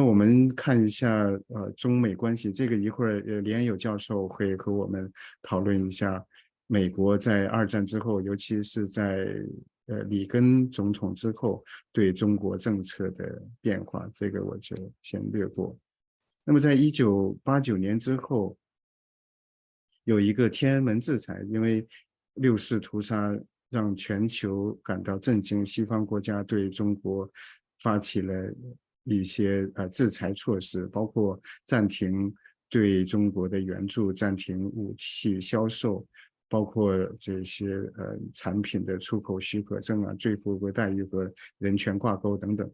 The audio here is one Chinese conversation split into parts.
那我们看一下呃中美关系，这个一会儿呃连友教授会和我们讨论一下美国在二战之后，尤其是在呃里根总统之后对中国政策的变化，这个我就先略过。那么在一九八九年之后，有一个天安门制裁，因为六四屠杀让全球感到震惊，西方国家对中国发起了。一些呃制裁措施，包括暂停对中国的援助、暂停武器销售，包括这些呃产品的出口许可证啊、最富国待遇和人权挂钩等等。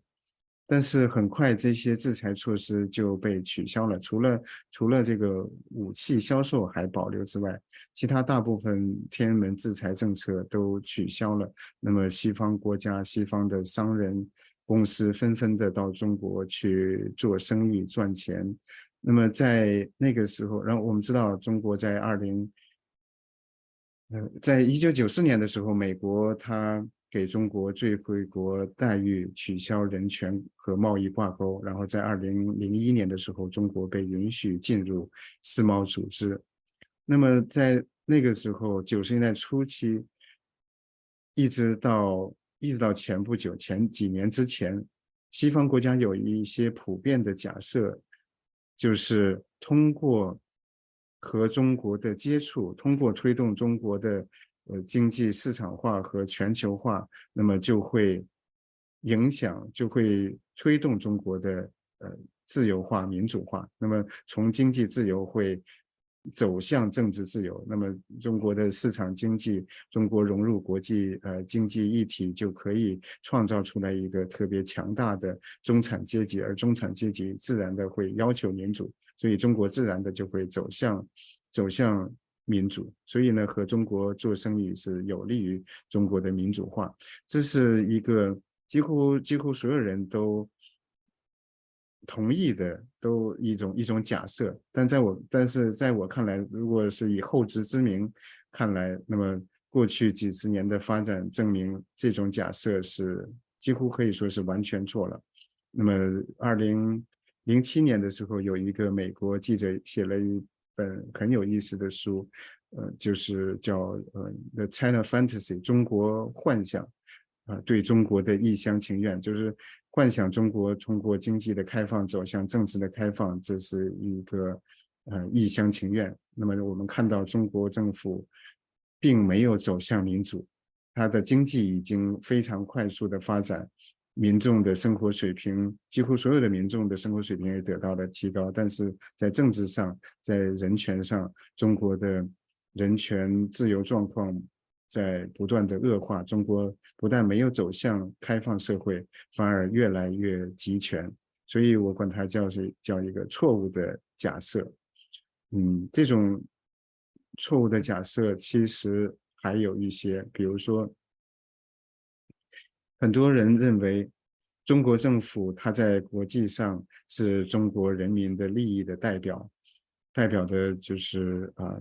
但是很快这些制裁措施就被取消了，除了除了这个武器销售还保留之外，其他大部分天安门制裁政策都取消了。那么西方国家、西方的商人。公司纷纷的到中国去做生意赚钱，那么在那个时候，然后我们知道中国在二零，呃，在一九九四年的时候，美国它给中国最惠国待遇，取消人权和贸易挂钩，然后在二零零一年的时候，中国被允许进入世贸组织，那么在那个时候九十年代初期，一直到。一直到前不久、前几年之前，西方国家有一些普遍的假设，就是通过和中国的接触，通过推动中国的呃经济市场化和全球化，那么就会影响，就会推动中国的呃自由化、民主化。那么从经济自由会。走向政治自由，那么中国的市场经济，中国融入国际呃经济一体，就可以创造出来一个特别强大的中产阶级，而中产阶级自然的会要求民主，所以中国自然的就会走向走向民主，所以呢，和中国做生意是有利于中国的民主化，这是一个几乎几乎所有人都。同意的都一种一种假设，但在我但是在我看来，如果是以后知之明看来，那么过去几十年的发展证明，这种假设是几乎可以说是完全错了。那么，二零零七年的时候，有一个美国记者写了一本很有意思的书，呃，就是叫呃《The China Fantasy》中国幻想，啊，对中国的一厢情愿，就是。幻想中国通过经济的开放走向政治的开放，这是一个呃一厢情愿。那么我们看到中国政府并没有走向民主，它的经济已经非常快速的发展，民众的生活水平几乎所有的民众的生活水平也得到了提高，但是在政治上，在人权上，中国的人权自由状况。在不断的恶化，中国不但没有走向开放社会，反而越来越集权，所以我管它叫是叫一个错误的假设。嗯，这种错误的假设其实还有一些，比如说，很多人认为中国政府它在国际上是中国人民的利益的代表，代表的就是啊。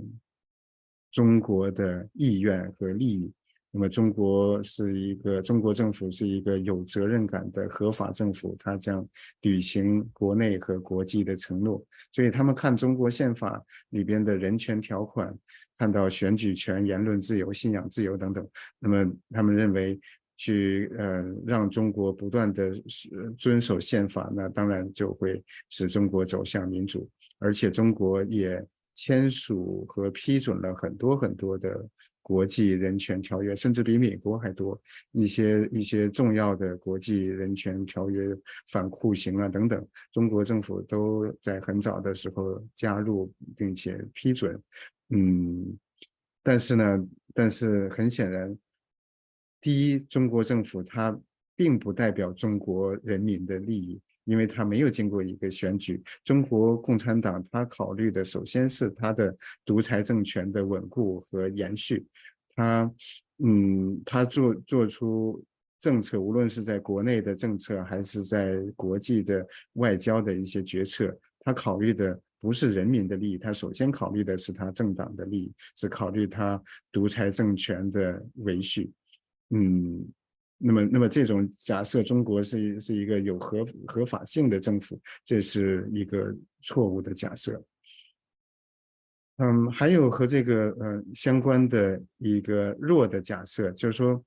中国的意愿和利益，那么中国是一个中国政府是一个有责任感的合法政府，它将履行国内和国际的承诺。所以他们看中国宪法里边的人权条款，看到选举权、言论自由、信仰自由等等，那么他们认为去呃让中国不断的遵守宪法，那当然就会使中国走向民主，而且中国也。签署和批准了很多很多的国际人权条约，甚至比美国还多一些一些重要的国际人权条约，反酷刑啊等等，中国政府都在很早的时候加入并且批准。嗯，但是呢，但是很显然，第一，中国政府它并不代表中国人民的利益。因为他没有经过一个选举，中国共产党他考虑的首先是他的独裁政权的稳固和延续，他，嗯，他做做出政策，无论是在国内的政策，还是在国际的外交的一些决策，他考虑的不是人民的利益，他首先考虑的是他政党的利益，是考虑他独裁政权的维续，嗯。那么，那么这种假设中国是是一个有合合法性的政府，这是一个错误的假设。嗯，还有和这个呃相关的一个弱的假设，就是说，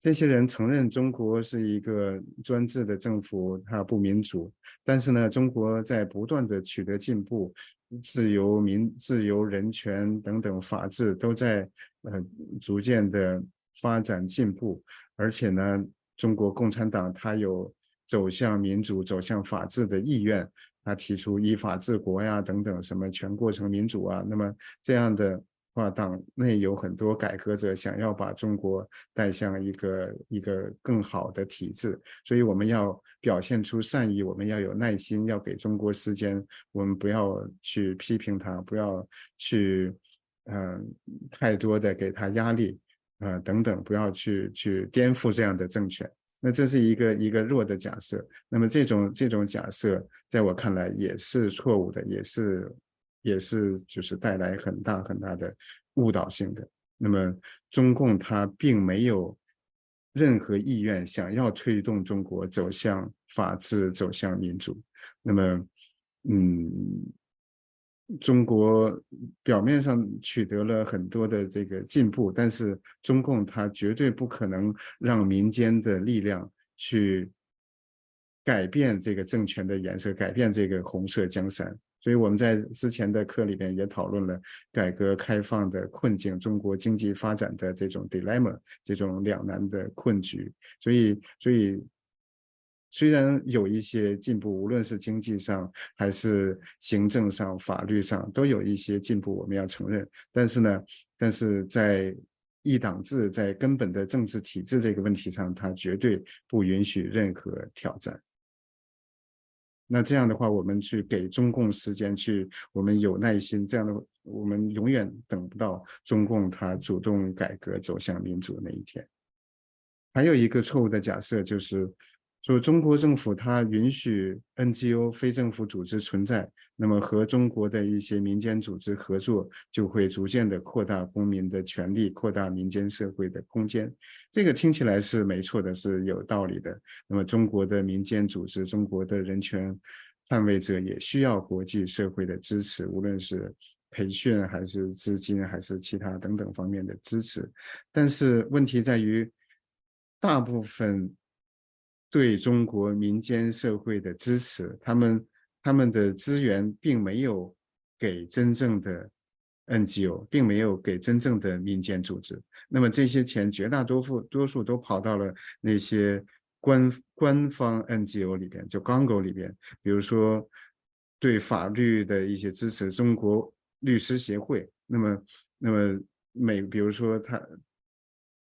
这些人承认中国是一个专制的政府，它不民主，但是呢，中国在不断的取得进步，自由民、自由人权等等法治都在呃逐渐的发展进步。而且呢，中国共产党它有走向民主、走向法治的意愿，它提出依法治国呀等等，什么全过程民主啊。那么这样的话，党内有很多改革者想要把中国带向一个一个更好的体制，所以我们要表现出善意，我们要有耐心，要给中国时间，我们不要去批评他，不要去嗯太多的给他压力。呃，等等，不要去去颠覆这样的政权。那这是一个一个弱的假设。那么这种这种假设，在我看来也是错误的，也是也是就是带来很大很大的误导性的。那么中共它并没有任何意愿想要推动中国走向法治、走向民主。那么，嗯。中国表面上取得了很多的这个进步，但是中共它绝对不可能让民间的力量去改变这个政权的颜色，改变这个红色江山。所以我们在之前的课里边也讨论了改革开放的困境，中国经济发展的这种 dilemma，这种两难的困局。所以，所以。虽然有一些进步，无论是经济上还是行政上、法律上，都有一些进步，我们要承认。但是呢，但是在一党制、在根本的政治体制这个问题上，它绝对不允许任何挑战。那这样的话，我们去给中共时间去，我们有耐心，这样的我们永远等不到中共它主动改革走向民主那一天。还有一个错误的假设就是。说中国政府它允许 NGO 非政府组织存在，那么和中国的一些民间组织合作，就会逐渐的扩大公民的权利，扩大民间社会的空间。这个听起来是没错的，是有道理的。那么中国的民间组织，中国的人权捍卫者也需要国际社会的支持，无论是培训还是资金还是其他等等方面的支持。但是问题在于，大部分。对中国民间社会的支持，他们他们的资源并没有给真正的 NGO，并没有给真正的民间组织。那么这些钱绝大多数多数都跑到了那些官官方 NGO 里边，就 Gongo 里边。比如说对法律的一些支持，中国律师协会。那么那么每比如说他。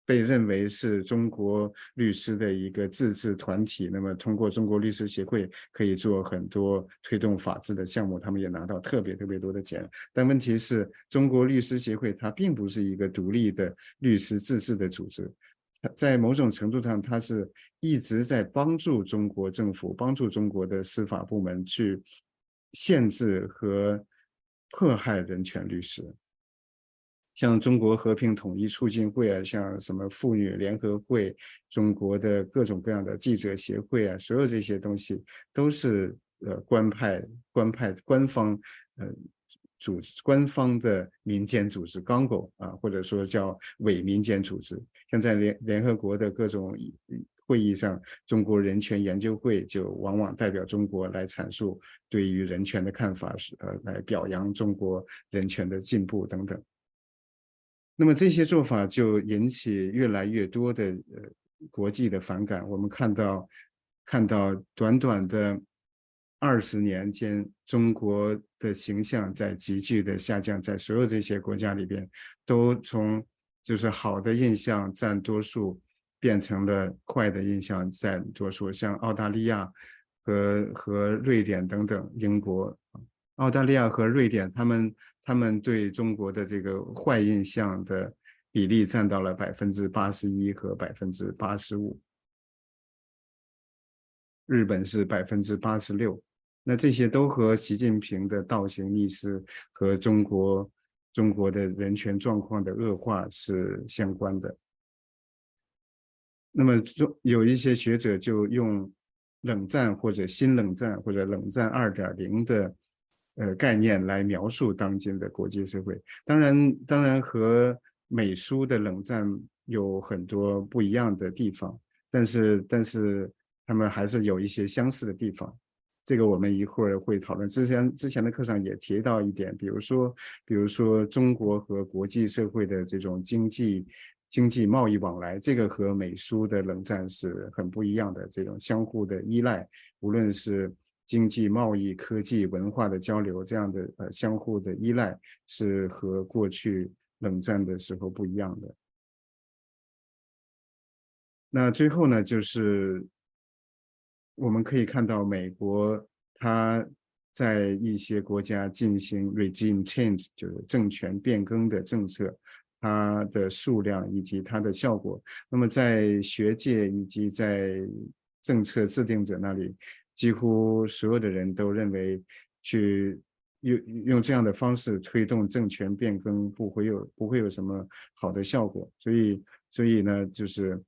被认为是中国律师的一个自治团体，那么通过中国律师协会可以做很多推动法治的项目，他们也拿到特别特别多的钱。但问题是中国律师协会它并不是一个独立的律师自治的组织，在某种程度上，它是一直在帮助中国政府、帮助中国的司法部门去限制和迫害人权律师。像中国和平统一促进会啊，像什么妇女联合会、中国的各种各样的记者协会啊，所有这些东西都是呃官派、官派、官方呃组官方的民间组织 g o n g o 啊，或者说叫伪民间组织。像在联联合国的各种会议上，中国人权研究会就往往代表中国来阐述对于人权的看法，是呃来表扬中国人权的进步等等。那么这些做法就引起越来越多的呃国际的反感。我们看到，看到短短的二十年间，中国的形象在急剧的下降，在所有这些国家里边，都从就是好的印象占多数，变成了坏的印象占多数。像澳大利亚和和瑞典等等，英国、澳大利亚和瑞典，他们。他们对中国的这个坏印象的比例占到了百分之八十一和百分之八十五，日本是百分之八十六。那这些都和习近平的倒行逆施和中国中国的人权状况的恶化是相关的。那么中有一些学者就用冷战或者新冷战或者冷战二点零的呃概念来描述当今的国际社会。当然，当然和美苏的冷战有很多不一样的地方，但是但是他们还是有一些相似的地方。这个我们一会儿会讨论。之前之前的课上也提到一点，比如说比如说中国和国际社会的这种经济。经济贸易往来，这个和美苏的冷战是很不一样的。这种相互的依赖，无论是经济贸易、科技、文化的交流，这样的呃相互的依赖，是和过去冷战的时候不一样的。那最后呢，就是我们可以看到，美国它在一些国家进行 regime change，就是政权变更的政策。它的数量以及它的效果，那么在学界以及在政策制定者那里，几乎所有的人都认为，去用用这样的方式推动政权变更不会有不会有什么好的效果。所以，所以呢，就是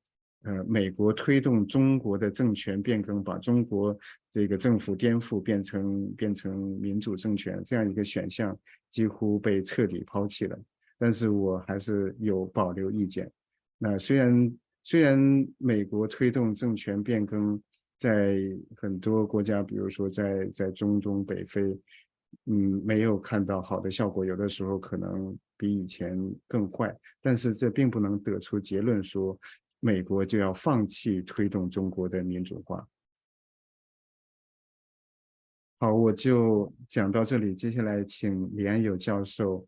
呃，美国推动中国的政权变更，把中国这个政府颠覆变成变成民主政权这样一个选项，几乎被彻底抛弃了。但是我还是有保留意见。那虽然虽然美国推动政权变更，在很多国家，比如说在在中东北非，嗯，没有看到好的效果，有的时候可能比以前更坏。但是这并不能得出结论说美国就要放弃推动中国的民主化。好，我就讲到这里，接下来请李安友教授。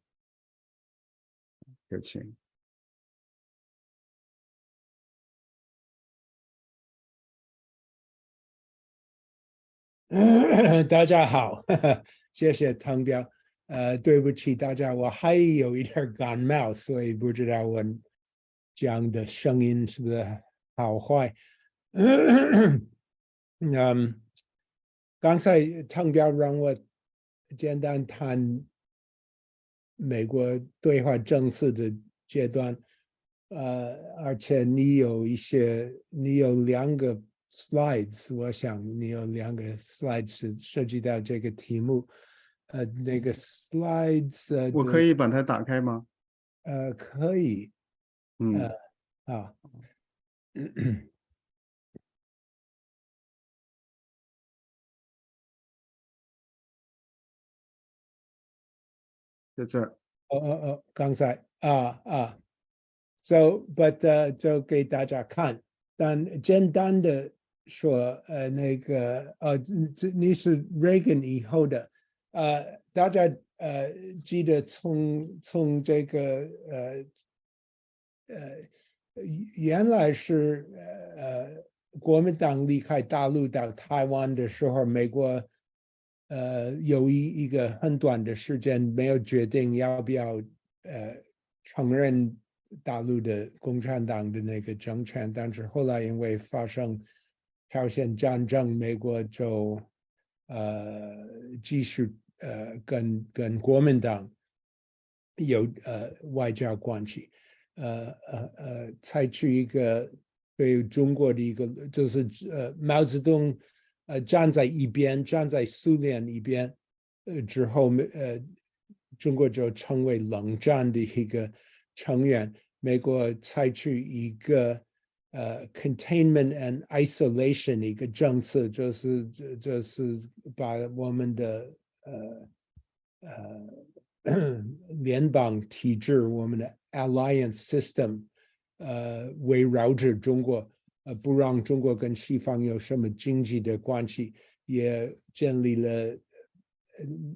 有请。大家好，谢谢汤彪。呃，对不起大家，我还有一点感冒，所以不知道我讲的声音是不是好坏。嗯，刚才汤彪让我简单谈。美国对话政策的阶段，呃，而且你有一些，你有两个 slides，我想你有两个 slides 涉及到这个题目，呃，那个 slides，我可以把它打开吗？呃，可以，嗯，啊。在这儿，哦哦哦，刚才啊啊，so but 呃，就给大家看，但简单的说，呃，那个呃，这你是 Reagan 以后的，呃，大家呃记得从从这个呃呃原来是呃国民党离开大陆到台湾的时候，美国。呃，有一一个很短的时间没有决定要不要呃承认大陆的共产党的那个政权，但是后来因为发生朝鲜战争，美国就呃继续呃跟跟国民党有呃外交关系，呃呃呃采取一个对中国的一个就是呃毛泽东。呃，站在一边，站在苏联一边，呃，之后，呃，中国就成为冷战的一个成员。美国采取一个呃 containment and isolation 的一个政策，就是这这是把我们的呃呃联邦体制，我们的 alliance system，呃，围绕着中国。呃，不让中国跟西方有什么经济的关系，也建立了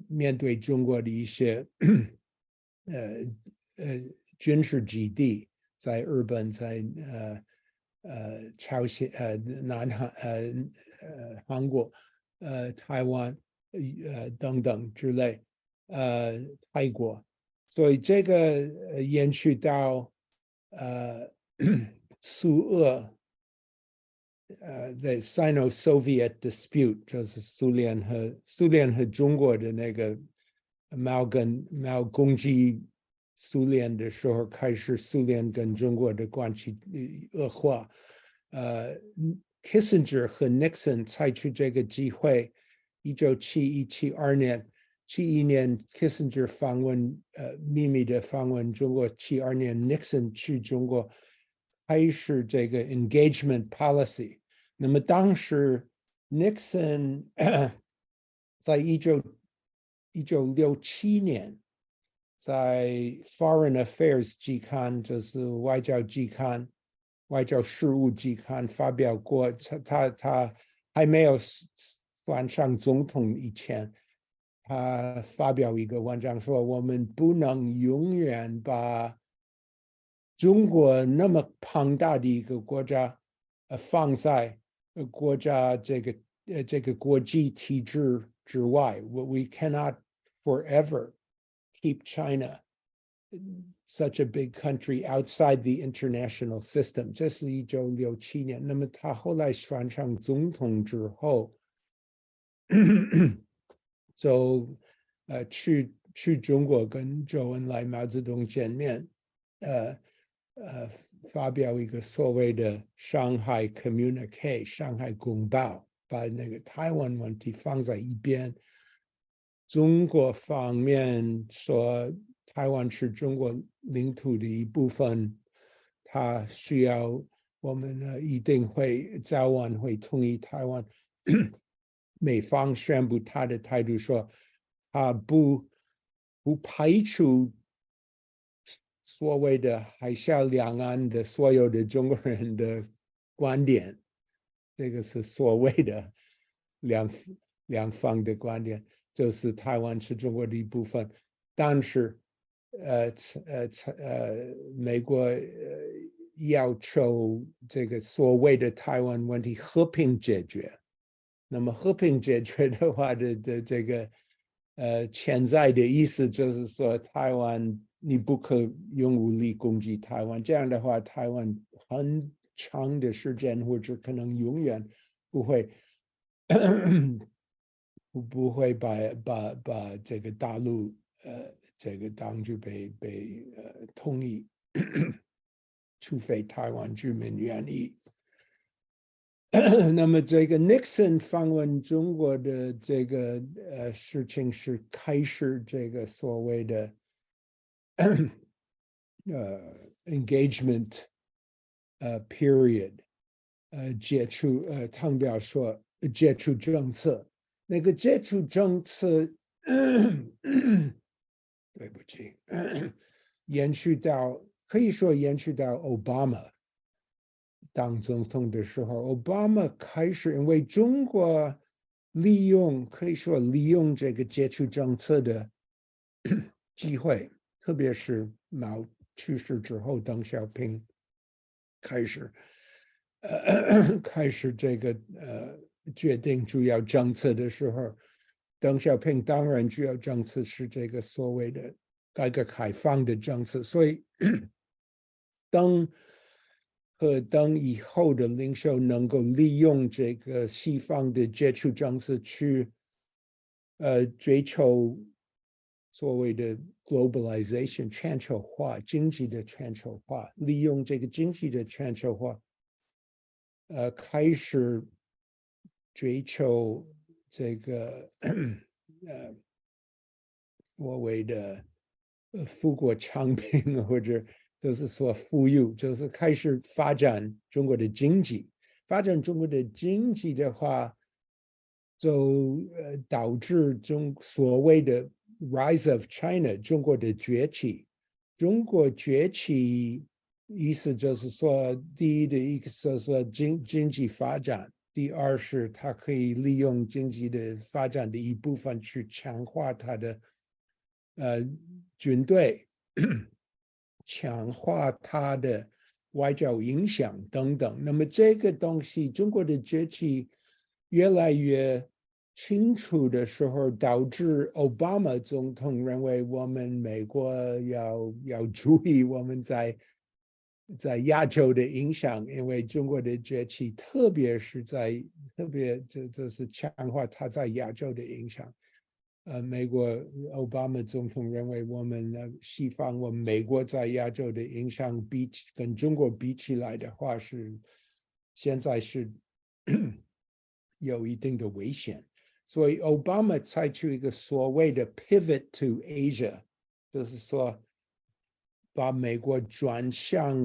面对中国的一些呃呃军事基地，在日本，在呃呃朝鲜、呃南韩、呃呃韩国、呃台湾、呃等等之类，呃泰国，所以这个延续到呃苏俄。呃，the Sino-Soviet dispute 就是苏联和苏联和中国的那个矛跟矛攻击苏联的时候，开始苏联跟中国的关系恶化。呃，Kissinger 和 Nixon 采取这个机会，一九七一七二年。七一年，Kissinger 访问，呃，秘密的访问中国。七二年，Nixon 去中国，开始这个 engagement policy。那么当时，Nixon 在一九一九六七年，在 Foreign Affairs 期刊，就是外交期刊、外交事务期刊发表过，他他他还没有算上总统以前。他发表一个文章说：“我们不能永远把中国那么庞大的一个国家，呃，放在国家这个呃这个国际体制之外。We cannot forever keep China such a big country outside the international system。”这是一九六七年。那么他后来选上总统之后。就呃去去中国跟周恩来、毛泽东见面，呃呃发表一个所谓的上海 communique 上海公报，把那个台湾问题放在一边。 中国方面说台湾是中国领土的一部分，他需要我们呢一定会早晚会统一台湾。美方宣布他的态度说，他不不排除所谓的海峡两岸的所有的中国人的观点，这个是所谓的两两方的观点，就是台湾是中国的一部分，但是呃呃呃美国呃要求这个所谓的台湾问题和平解决。那么和平解决的话的的这个呃潜在的意思就是说，台湾你不可用武力攻击台湾，这样的话，台湾很长的时间或者可能永远不会不不会把把把这个大陆呃这个当局被被呃同意，除非台湾居民愿意。那么，这个 Nixon 访问中国的这个呃事情是开始这个所谓的 呃 engagement 呃 period 呃解除呃汤表说解除政策，那个接触政策，对不起，延续到可以说延续到奥巴马。当总统的时候，奥巴马开始因为中国利用可以说利用这个接触政策的机会，特别是毛去世之后，邓小平开始呃 开始这个呃决定主要政策的时候，邓小平当然主要政策是这个所谓的改革开放的政策，所以当。和等以后的领袖能够利用这个西方的接触政策去，呃，追求所谓的 globalization 全球化经济的全球化，利用这个经济的全球化，呃，开始追求这个 呃所谓的呃富国强兵或者。就是说，富裕就是开始发展中国的经济。发展中国的经济的话，就呃导致中所谓的 rise of China 中国的崛起。中国崛起意思就是说，第一的一个是说经经济发展，第二是它可以利用经济的发展的一部分去强化它的呃军队。强化它的外交影响等等，那么这个东西，中国的崛起越来越清楚的时候，导致奥巴马总统认为我们美国要要注意我们在在亚洲的影响，因为中国的崛起，特别是在特别这这是强化它在亚洲的影响。呃，美国奥巴马总统认为，我们的西方，我们美国在亚洲的影响比起跟中国比起来的话是现在是 有一定的危险，所以奥巴马采取一个所谓的 pivot to Asia，就是说把美国转向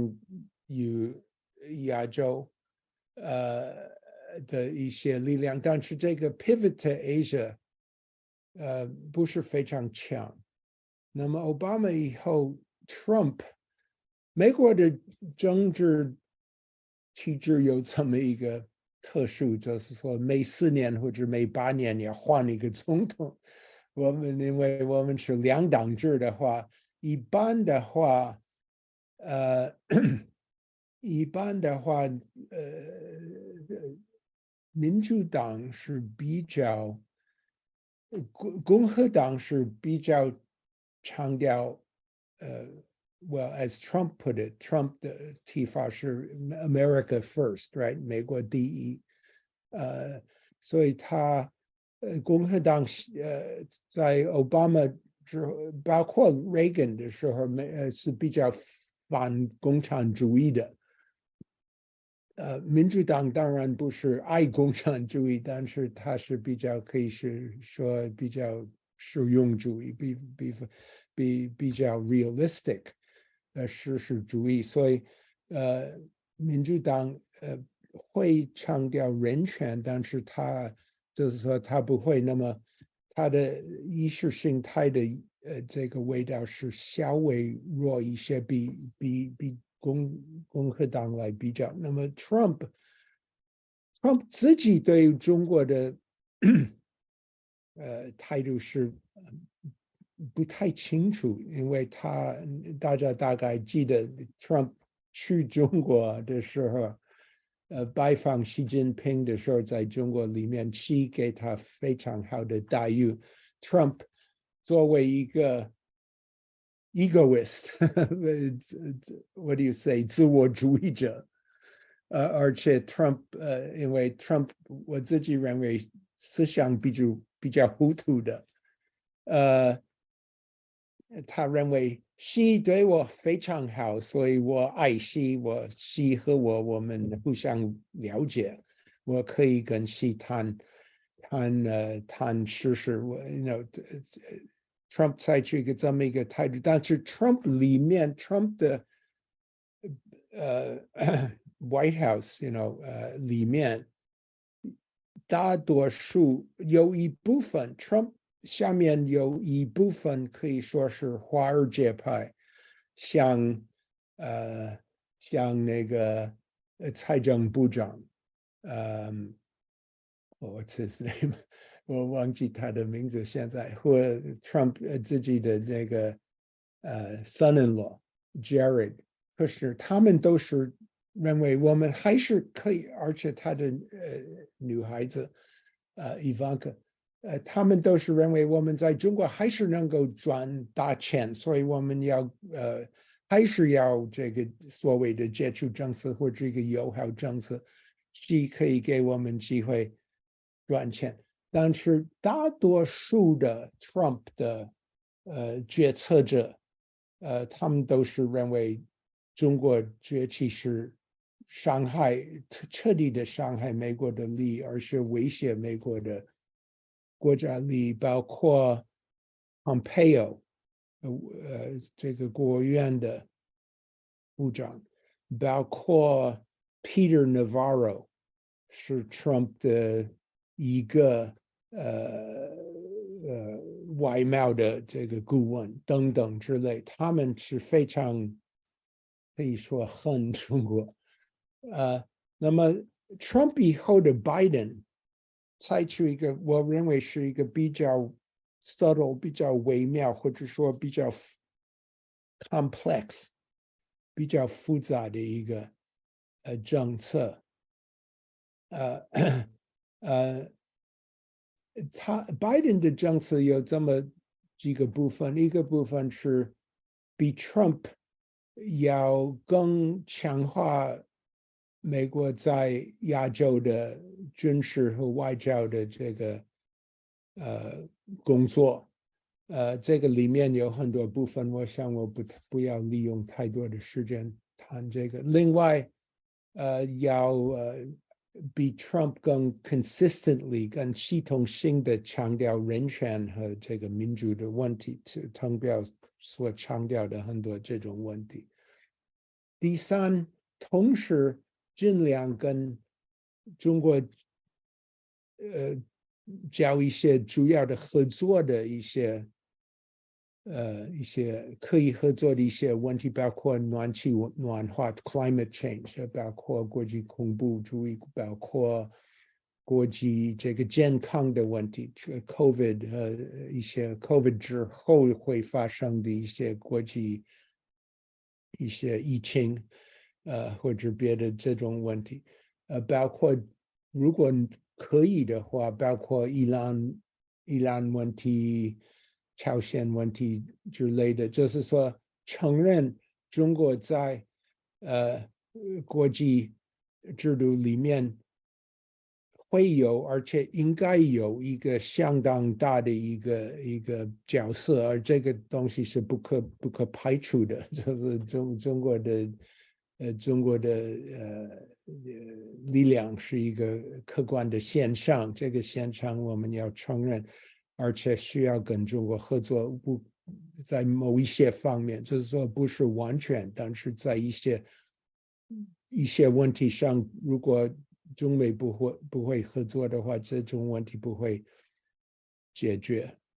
于亚洲，呃的一些力量，但是这个 pivot to Asia，呃不是非常强。那么奥巴马以后，Trump，美国的政治体制有这么一个特殊，就是说每四年或者每八年要换一个总统。我们因为我们是两党制的话，一般的话，呃，一般的话，呃，民主党是比较，共共和党是比较。强调，呃，well as Trump put it，Trump 的提法是 America first，right？美国第一，呃，所以他，呃，共和党呃在奥巴马之后，包括 Reagan 的时候，没呃是比较反共产主义的，呃，民主党当然不是爱共产主义，但是他是比较可以是说比较。实用主义比比比比较 realistic，呃，实事主义，所以呃，民主党呃会强调人权，但是他就是说他不会那么他的意识形态的呃这个味道是稍微弱一些，比比比共共和党来比较。那么 Trump Trump 自己对中国的。呃，态度是不太清楚，因为他大家大概记得，Trump 去中国的时候，呃，拜访习近平的时候，在中国里面，去给他非常好的待遇。Trump 作为一个 egoist，what do you say，自我主义者，呃，而且 Trump，呃，因为 Trump，我自己认为思想比较。比较糊涂的，呃，他认为西对我非常好，所以我爱西，我西和我我们互相了解，我可以跟西谈谈呃谈事实。我 know Trump 采取一个这么一个态度，但是 Trump 里面 Trump 的呃 White House，you know 呃里面。大多数有一部分，Trump 下面有一部分可以说是华尔街派，像呃像那个财政部长，嗯，What's his name？我忘记他的名字。现在或 Trump 自己的那个呃 son-in-law Jared，可是他们都是。认为我们还是可以，而且他的呃女孩子，呃，Ivanka，呃他们都是认为我们在中国还是能够赚大钱，所以我们要呃还是要这个所谓的接触政策或者一个友好政策，既可以给我们机会赚钱，但是大多数的 Trump 的呃决策者，呃他们都是认为中国崛起是。伤害彻底的伤害美国的利益，而是威胁美国的国家里，包括 Pompeo，呃呃，这个国务院的部长，包括 Peter Navarro，是 Trump 的一个呃呃外贸的这个顾问等等之类，他们是非常可以说恨中国。呃，那么 Trump 以后的 Biden 采取一个我认为是一个比较 subtle、比较微妙，或者说比较 complex、比较复杂的一个呃政策。呃呃，他 Biden 的政策有这么几个部分，一个部分是比 Trump 要更强化。美国在亚洲的军事和外交的这个呃工作，呃，这个里面有很多部分，我想我不不要利用太多的时间谈这个。另外，呃要呃比 Trump 更 consistently 更系统性的强调人权和这个民主的问题，是汤表所强调的很多这种问题。第三，同时尽量跟中国呃交一些主要的合作的一些。呃，一些可以合作的一些问题，包括暖气暖化 （climate change），包括国际恐怖主义，包括国际这个健康的问题，COVID 和一些 COVID 之后会发生的一些国际一些疫情，呃，或者别的这种问题，呃，包括如果可以的话，包括伊朗伊朗问题。朝鲜问题之类的，就是说承认中国在呃国际制度里面会有，而且应该有一个相当大的一个一个角色，而这个东西是不可不可排除的，就是中中国的呃中国的呃力量是一个客观的现象，这个现象我们要承认。而且需要跟中国合作，不在某一些方面，就是说不是完全，但是在一些一些问题上，如果中美不会不会合作的话，这种问题不会解决。